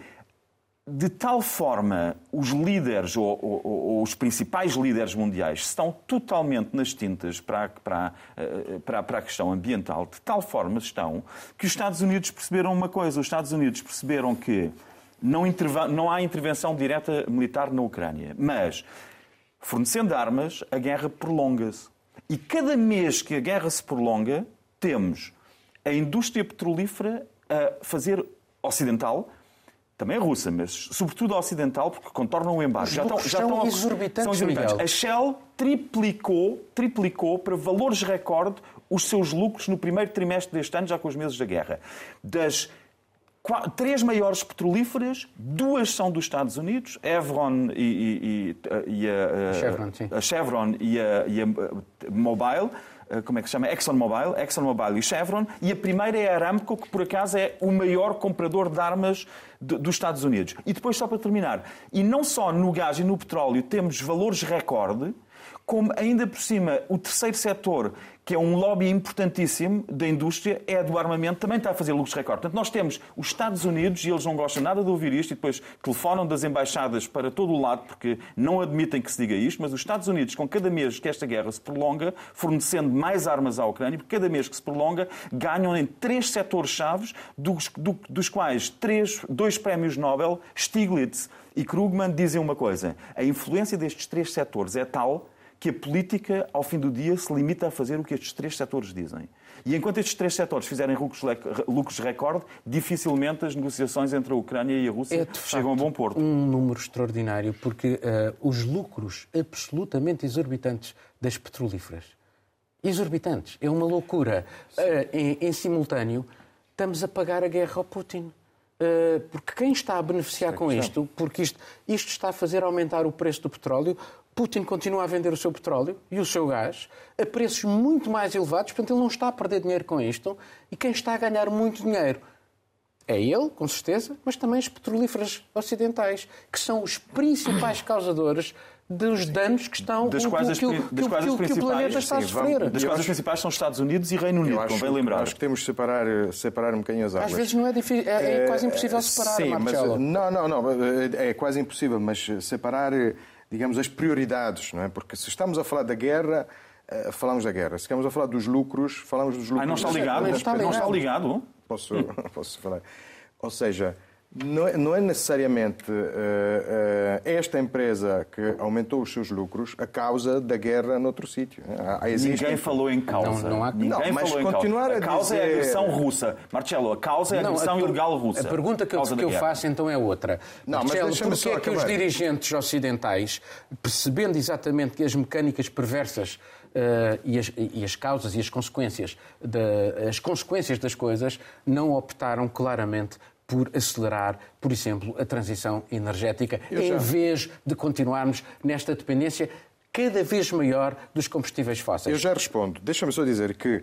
de tal forma os líderes ou, ou, ou, os principais líderes mundiais estão totalmente nas tintas para, para, eh, para, para a questão ambiental, de tal forma estão que os Estados Unidos perceberam uma coisa: os Estados Unidos perceberam que não, não há intervenção direta militar na Ucrânia, mas fornecendo armas, a guerra prolonga-se. E cada mês que a guerra se prolonga, temos a indústria petrolífera a fazer ocidental também a russa, mas sobretudo a ocidental, porque contornam o embargo. Já estão, já estão exorbitantes, são exorbitantes. A Shell triplicou, triplicou para valores recorde os seus lucros no primeiro trimestre deste ano, já com os meses da guerra. Das quatro, três maiores petrolíferas, duas são dos Estados Unidos, Chevron e, e, e, e a, Chevron, a, Chevron e a, e a Mobile eh, como é que se chama? ExxonMobil, ExxonMobil e Chevron, e a primeira é a Aramco, que por acaso é o maior comprador de armas de, dos Estados Unidos. E depois, só para terminar, e não só no gás e no petróleo temos valores recorde, como ainda por cima o terceiro setor, que é um lobby importantíssimo da indústria, é do armamento, também está a fazer lucros recorde. Portanto, nós temos os Estados Unidos, e eles não gostam nada de ouvir isto, e depois telefonam das embaixadas para todo o lado, porque não admitem que se diga isto, mas os Estados Unidos, com cada mês que esta guerra se prolonga, fornecendo mais armas à Ucrânia, porque cada mês que se prolonga, ganham em três setores chaves, dos, do, dos quais três, dois prémios Nobel, Stiglitz e Krugman, dizem uma coisa. A influência destes três setores é tal que a política, ao fim do dia, se limita a fazer o que estes três setores dizem. E enquanto estes três setores fizerem lucros, recorde, dificilmente as negociações entre a Ucrânia e a Rússia é, chegam a bom porto. Um número extraordinário, porque uh, os lucros absolutamente exorbitantes das petrolíferas. Exorbitantes. É uma loucura. Uh, em, em simultâneo, estamos a pagar a guerra ao Putin. Uh, porque quem está a beneficiar com isto, porque isto, isto está a fazer aumentar o preço do petróleo, Putin continua a vender o seu petróleo e o seu gás a preços muito mais elevados, portanto, ele não está a perder dinheiro com isto. E quem está a ganhar muito dinheiro é ele, com certeza, mas também as petrolíferas ocidentais, que são os principais causadores dos danos que estão das quais as, que, das quais que, que, o planeta está a sofrer. Das quais as principais são Estados Unidos e Reino Unido, acho, convém lembrar. Acho que temos que separar, separar um bocadinho as águas. Às vezes não é difícil, é, é, é quase impossível separar, Sim, Marcelo. mas, não, não, não, é quase impossível, mas separar digamos, as prioridades, não é? Porque se estamos a falar da guerra, uh, falamos da guerra. Se estamos a falar dos lucros, falamos dos lucros. Ah, não está ligado? Não está ligado? Não está ligado? posso, posso falar. Ou seja, não é, não é necessariamente uh, uh, esta empresa que aumentou os seus lucros a causa da guerra noutro sítio. Existe... Ninguém falou em causa. Não, não há... Ninguém não, mas falou continuar em causa. A, causa dizer... é a agressão russa. Marcelo, a causa é a agressão não, a ilegal russa. A pergunta que eu, que eu faço então é outra. Não, Marcelo, mas porquê é que os dirigentes ocidentais, percebendo exatamente que as mecânicas perversas Uh, e, as, e, as, causas e as consequências, de, as consequências das coisas não optaram claramente por acelerar, por exemplo, a transição energética, em vez de continuarmos nesta dependência cada vez maior dos combustíveis fósseis. Eu já respondo. Deixa-me só dizer que,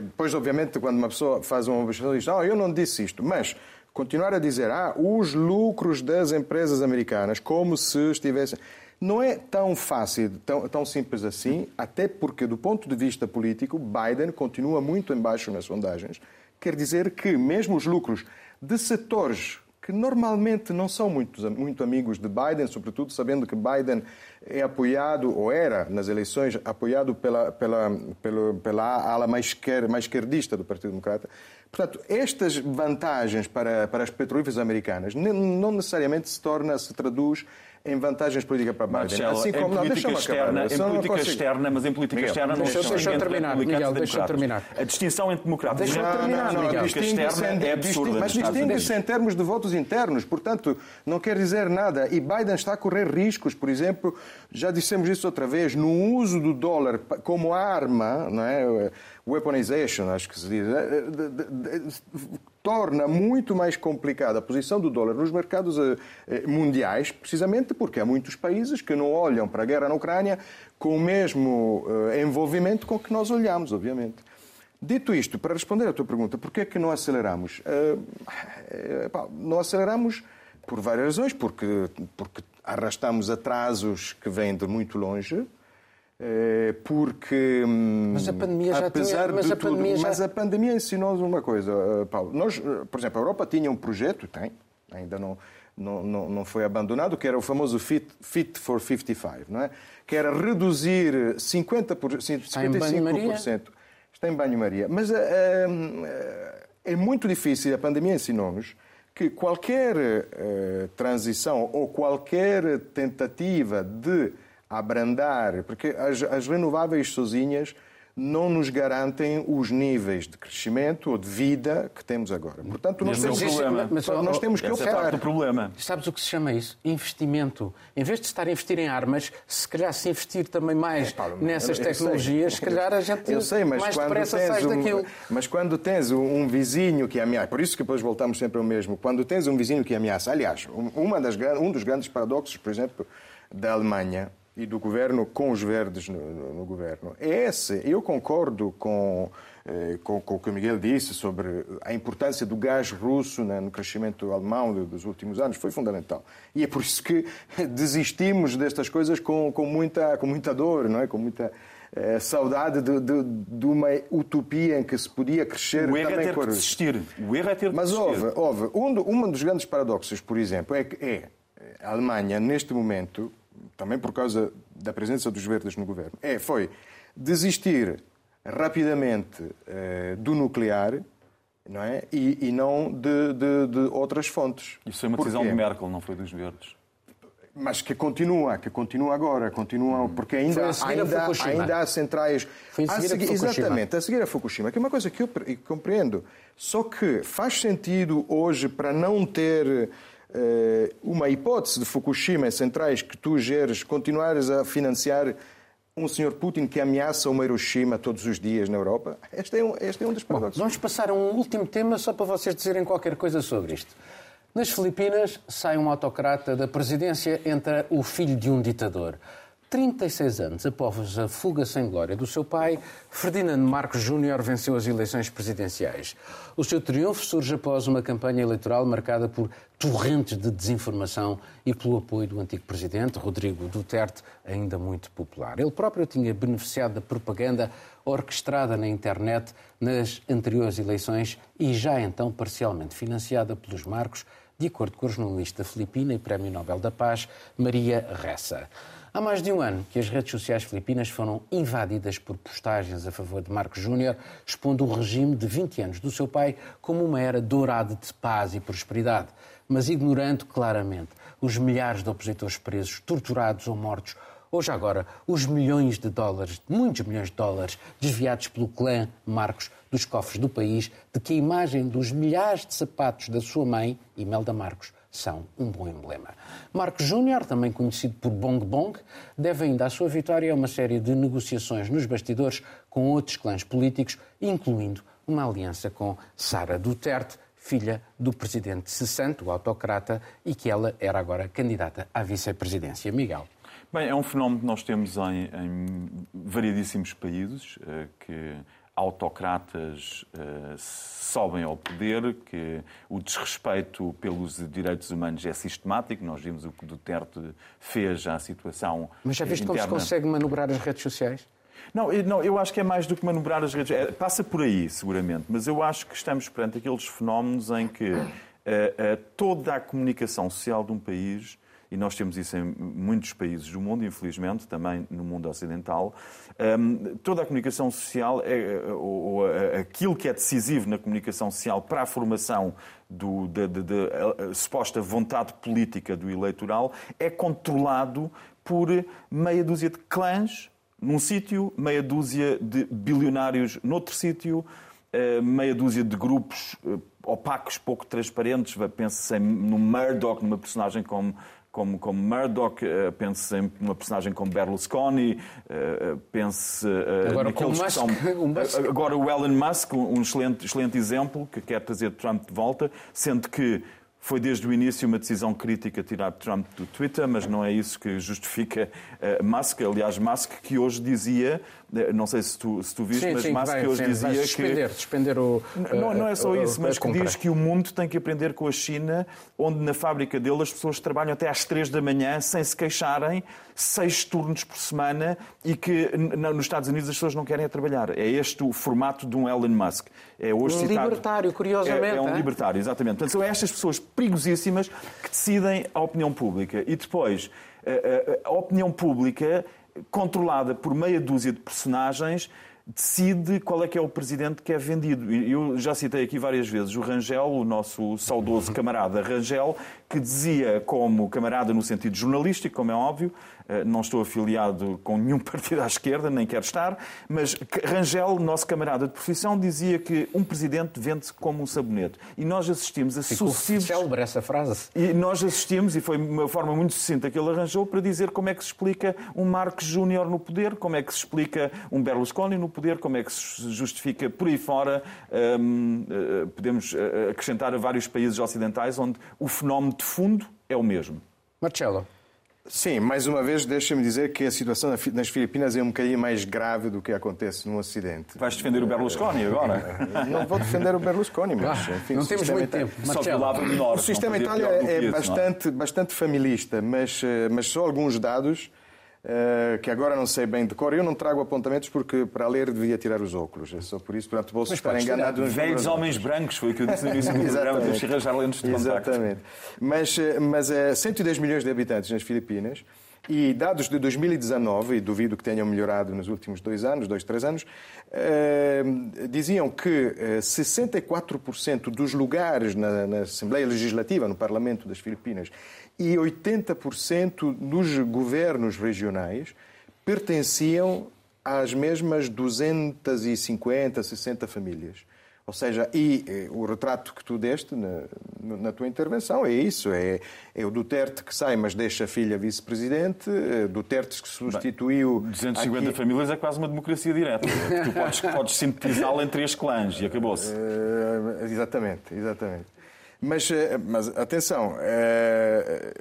depois, obviamente, quando uma pessoa faz uma observação, diz: Não, eu não disse isto, mas continuar a dizer, ah, os lucros das empresas americanas, como se estivessem. Não é tão fácil, tão, tão simples assim, até porque, do ponto de vista político, Biden continua muito embaixo nas sondagens. Quer dizer que, mesmo os lucros de setores que normalmente não são muito, muito amigos de Biden, sobretudo sabendo que Biden é apoiado, ou era nas eleições, apoiado pela, pela, pela, pela ala mais, esquer, mais esquerdista do Partido Democrata. Portanto, estas vantagens para, para as petrolíferas americanas não necessariamente se torna, se traduz em vantagens políticas para Biden. Marcelo, assim como, em política não, externa, em política externa, mas em política Miguel, externa não deixa, deixa eu terminar, Miguel, deixa terminar. A distinção entre democratas deixa e terminar, não, não, não, externa é absurda. Mas distingue-se em termos de votos internos, portanto, não quer dizer nada. E Biden está a correr riscos, por exemplo, já dissemos isso outra vez, no uso do dólar como arma, não é? weaponization, acho que se diz, eh, torna muito mais complicada a posição do dólar nos mercados eh, eh, mundiais, precisamente porque há muitos países que não olham para a guerra na Ucrânia com o mesmo envolvimento com que nós olhamos, obviamente. Dito isto, para responder à tua pergunta, por que é que não aceleramos? Não aceleramos por várias razões, porque, porque arrastamos atrasos que vêm de muito longe, eh, porque hum, mas a pandemia já apesar tinha, mas de a tudo, já... mas a pandemia ensinou-nos uma coisa, eh, Paulo. Nós, eh, por exemplo, a Europa tinha um projeto, tem, ainda não, não, não, não foi abandonado, que era o famoso Fit, Fit for 55, não é? Que era reduzir 50 por, 55%. Está em banho-maria. Mas uh, é muito difícil, a pandemia ensinou-nos que qualquer uh, transição ou qualquer tentativa de abrandar, porque as, as renováveis sozinhas não nos garantem os níveis de crescimento ou de vida que temos agora. Portanto, nós, temos, é problema. Mas, nós temos que. É o problema. Sabes o que se chama isso? Investimento. Em vez de estar a investir em armas, se calhar se investir também mais é, Paulo, nessas tecnologias, sei. se calhar a gente eu sei, mas mais depressa sai um, daquilo. Mas quando tens um vizinho que ameaça, por isso que depois voltamos sempre ao mesmo, quando tens um vizinho que ameaça, aliás, uma das, um dos grandes paradoxos, por exemplo, da Alemanha, e do governo com os verdes no, no, no governo. É esse. Eu concordo com, eh, com, com, o que o Miguel disse sobre a importância do gás russo né, no crescimento alemão dos últimos anos. Foi fundamental. E é por isso que desistimos destas coisas com, com, muita, com muita dor, não é? com muita eh, saudade de, de, de, uma utopia em que se podia crescer o erro é também é ter que desistir. O erro é ter que Mas desistir. houve, houve. Um, um dos grandes paradoxos, por exemplo, é que é, a Alemanha, neste momento, também por causa da presença dos verdes no governo, é, foi desistir rapidamente eh, do nuclear não é? e, e não de, de, de, outras fontes. Isso foi uma decisão Porquê? de Merkel, não foi dos verdes. Mas que continua, que continua agora, continua, hum. porque ainda, ainda, ainda há centrais. Foi a seguir a, a Exatamente, a seguir a Fukushima, que é uma coisa que eu compreendo. Só que faz sentido hoje, para não ter uma hipótese de Fukushima em centrais que tu geres, continuares a financiar um senhor Putin que ameaça uma Hiroshima todos os dias na Europa? Este é um, este é um dos paradoxos. vamos passar a um último tema só para vocês dizerem qualquer coisa sobre isto. Nas Filipinas sai um autocrata da presidência, entra o filho de um ditador. 36 anos após a fuga sem glória do seu pai, Ferdinando Marcos Júnior venceu as eleições presidenciais. O seu triunfo surge após uma campanha eleitoral marcada por torrentes de desinformação e pelo apoio do antigo presidente, Rodrigo Duterte, ainda muito popular. Ele próprio tinha beneficiado da propaganda orquestrada na internet nas anteriores eleições e já então parcialmente financiada pelos Marcos, de acordo com a jornalista filipina e Prémio Nobel da Paz, Maria Ressa. Há mais de um ano que as redes sociais filipinas foram invadidas por postagens a favor de Marcos Júnior, expondo o regime de 20 anos do seu pai como uma era dourada de paz e prosperidade, mas ignorando claramente os milhares de opositores presos, torturados ou mortos, ou já agora os milhões de dólares, muitos milhões de dólares, desviados pelo clã Marcos dos cofres do país, de que a imagem dos milhares de sapatos da sua mãe, Imelda Marcos, são um bom emblema. Marcos Júnior, também conhecido por Bong Bong, deve ainda à sua vitória uma série de negociações nos bastidores com outros clãs políticos, incluindo uma aliança com Sara Duterte, filha do presidente cessante, o autocrata, e que ela era agora candidata à vice-presidência. Miguel. Bem, é um fenómeno que nós temos em, em variedíssimos países, eh, que autocratas uh, sobem ao poder, que o desrespeito pelos direitos humanos é sistemático. Nós vimos o que Duterte fez à situação. Mas já viste interna. como se consegue manobrar as redes sociais? Não, não, eu acho que é mais do que manobrar as redes. É, passa por aí, seguramente, mas eu acho que estamos perante aqueles fenómenos em que uh, uh, toda a comunicação social de um país e nós temos isso em muitos países do mundo, infelizmente, também no mundo ocidental. Um, toda a comunicação social, é, ou, ou, aquilo que é decisivo na comunicação social para a formação do, da, suposta vontade política do eleitoral, é controlado por meia dúzia de clãs num sítio, meia dúzia de bilionários noutro sítio, eh, meia dúzia de grupos eh, opacos, pouco transparentes. Pense no Murdoch, numa personagem como como, como Murdoch, uh, pense em uma personagem como Berlusconi, uh, pense uh, agora, naqueles que são... Agora o Elon Musk, um excelente, excelente exemplo, que quer trazer Trump de volta, sendo que foi desde o início uma decisão crítica tirar Trump do Twitter, mas não é isso que justifica uh, Musk. Aliás, Musk que hoje dizia, não sei se tu, se tu viste, sim, mas sim, Musk vai, que hoje sim, dizia suspender, que... Suspender o... Não, não é só isso, mas que diz que o mundo tem que aprender com a China, onde na fábrica dele as pessoas trabalham até às três da manhã sem se queixarem, seis turnos por semana e que nos Estados Unidos as pessoas não querem trabalhar. É este o formato de um Elon Musk. É hoje um citado... libertário, curiosamente. É, é um libertário, exatamente. Portanto, são estas pessoas perigosíssimas que decidem a opinião pública. E depois, a, a, a opinião pública, controlada por meia dúzia de personagens, decide qual é que é o presidente que é vendido. Eu já citei aqui várias vezes o Rangel, o nosso saudoso camarada Rangel, que dizia como camarada no sentido jornalístico, como é óbvio, não estou afiliado com nenhum partido à esquerda, nem quero estar, mas Rangel, nosso camarada de profissão, dizia que um presidente vende-se como um sabonete. E nós assistimos a Ficou sucessivos... célebre essa frase. E nós assistimos, e foi uma forma muito sucinta que ele arranjou, para dizer como é que se explica um Marcos Júnior no poder, como é que se explica um Berlusconi no poder, como é que se justifica por aí fora. Um, eh, podemos eh, acrescentar a vários países ocidentais onde o fenómeno de fundo é o mesmo. Marcelo. Sim, mais uma vez, deixa-me dizer que a situação nas Filipinas é um bocadinho mais grave do que acontece no Ocidente. Vais defender o Berlusconi agora? Não vou defender o Berlusconi, mas enfim, não temos muito tempo. Só norte, o sistema Itália é, bastante, bastante familista, mas, eh, mas só alguns dados que agora não sei bem de cor. Eu não trago apontamentos porque para ler devia tirar os óculos. É só por isso, portanto, vou estar enganado. Velhos homens brancos, foi o que eu disse no início do programa, temos que arranjar lentes de contacto. Exatamente. Mas, eh, mas é 110 milhões de habitantes nas Filipinas e dados de 2019, e duvido que tenham melhorado nos últimos dois anos, dois, três anos, eh, diziam que 64% dos lugares na, na Assembleia Legislativa, no Parlamento das Filipinas, e 80% dos governos regionais pertenciam às mesmas 250, 60 famílias. Ou seja, e eh, o retrato que tu deste na, na tua intervenção é isso: é, é, o Duterte que sai, mas deixa a filha vice-presidente, é Duterte que substituiu. Bem, 250 aqui... famílias é quase uma democracia direta. tu podes, podes sintetizá-la em três clãs e acabou-se. Uh, exatamente, exatamente. Mas, eh, mas atenção, é,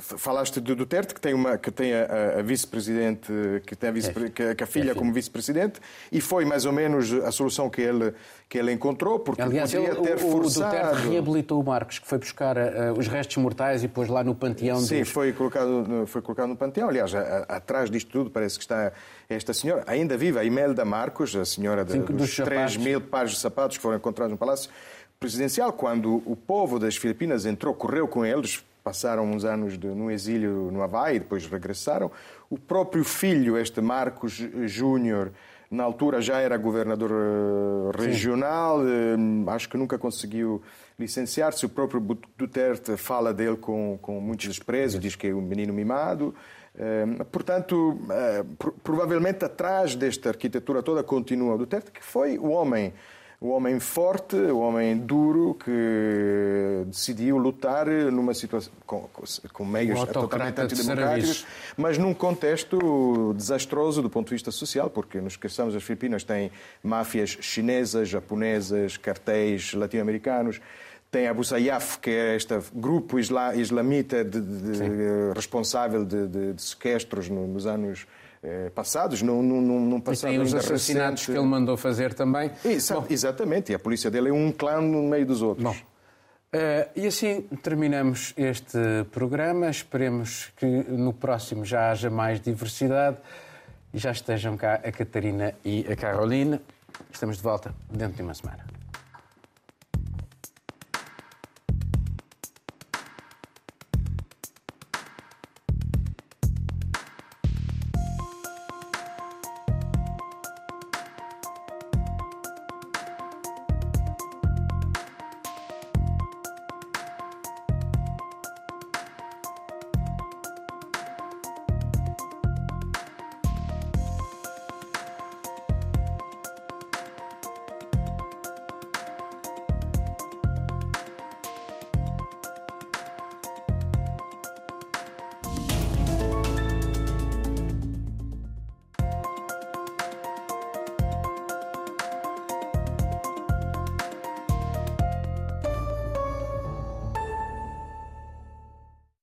falaste do Duterte, que tem, uma, que tem a, a vice-presidente, que tem a, vice, é, que, que a filha é como vice-presidente, e foi mais ou menos a solução que ele, que ele encontrou, porque Aliás, podia ele, ter o, forçado... O Duterte reabilitou o Marcos, que foi buscar uh, os restos mortais e pôs lá no panteão... Sim, dos... foi, colocado, foi colocado no panteão. Aliás, a, atrás disto tudo parece que está esta senhora, ainda viva, a Imelda Marcos, a senhora de, Sim, dos, dos 3 mil pares de sapatos que foram encontrados no palácio, presidencial, quando o povo das Filipinas entrou, correu com eles, passaram uns anos de, no exílio no Havaí, depois regressaram. O próprio filho, este Marcos Júnior, na altura já era governador eh, regional, Sim. acho que nunca conseguiu licenciar-se. O próprio Duterte fala dele com, com muito desprezo, diz que é um menino mimado. Portanto, provavelmente atrás desta arquitetura toda continua o Duterte, que foi o homem o homem forte, o homem duro que decidiu lutar numa situação com, com meios totalmente antidemocráticos, mas num contexto desastroso do ponto de vista social, porque nos esqueçamos, as Filipinas têm máfias chinesas, japonesas, cartéis latino-americanos, tem Abu Sayyaf, que é este grupo islamita de, de, responsável de, de, sequestros nos anos eh, passados, num, num, num passado e tem os assassinatos recente. que ele mandou fazer também. Bom, exatamente, e a polícia dele é um clã no meio dos outros. Bom, uh, e assim terminamos este programa. Esperemos que no próximo já haja mais diversidade e já estejam cá a Catarina e a Carolina. Estamos de volta dentro de uma semana.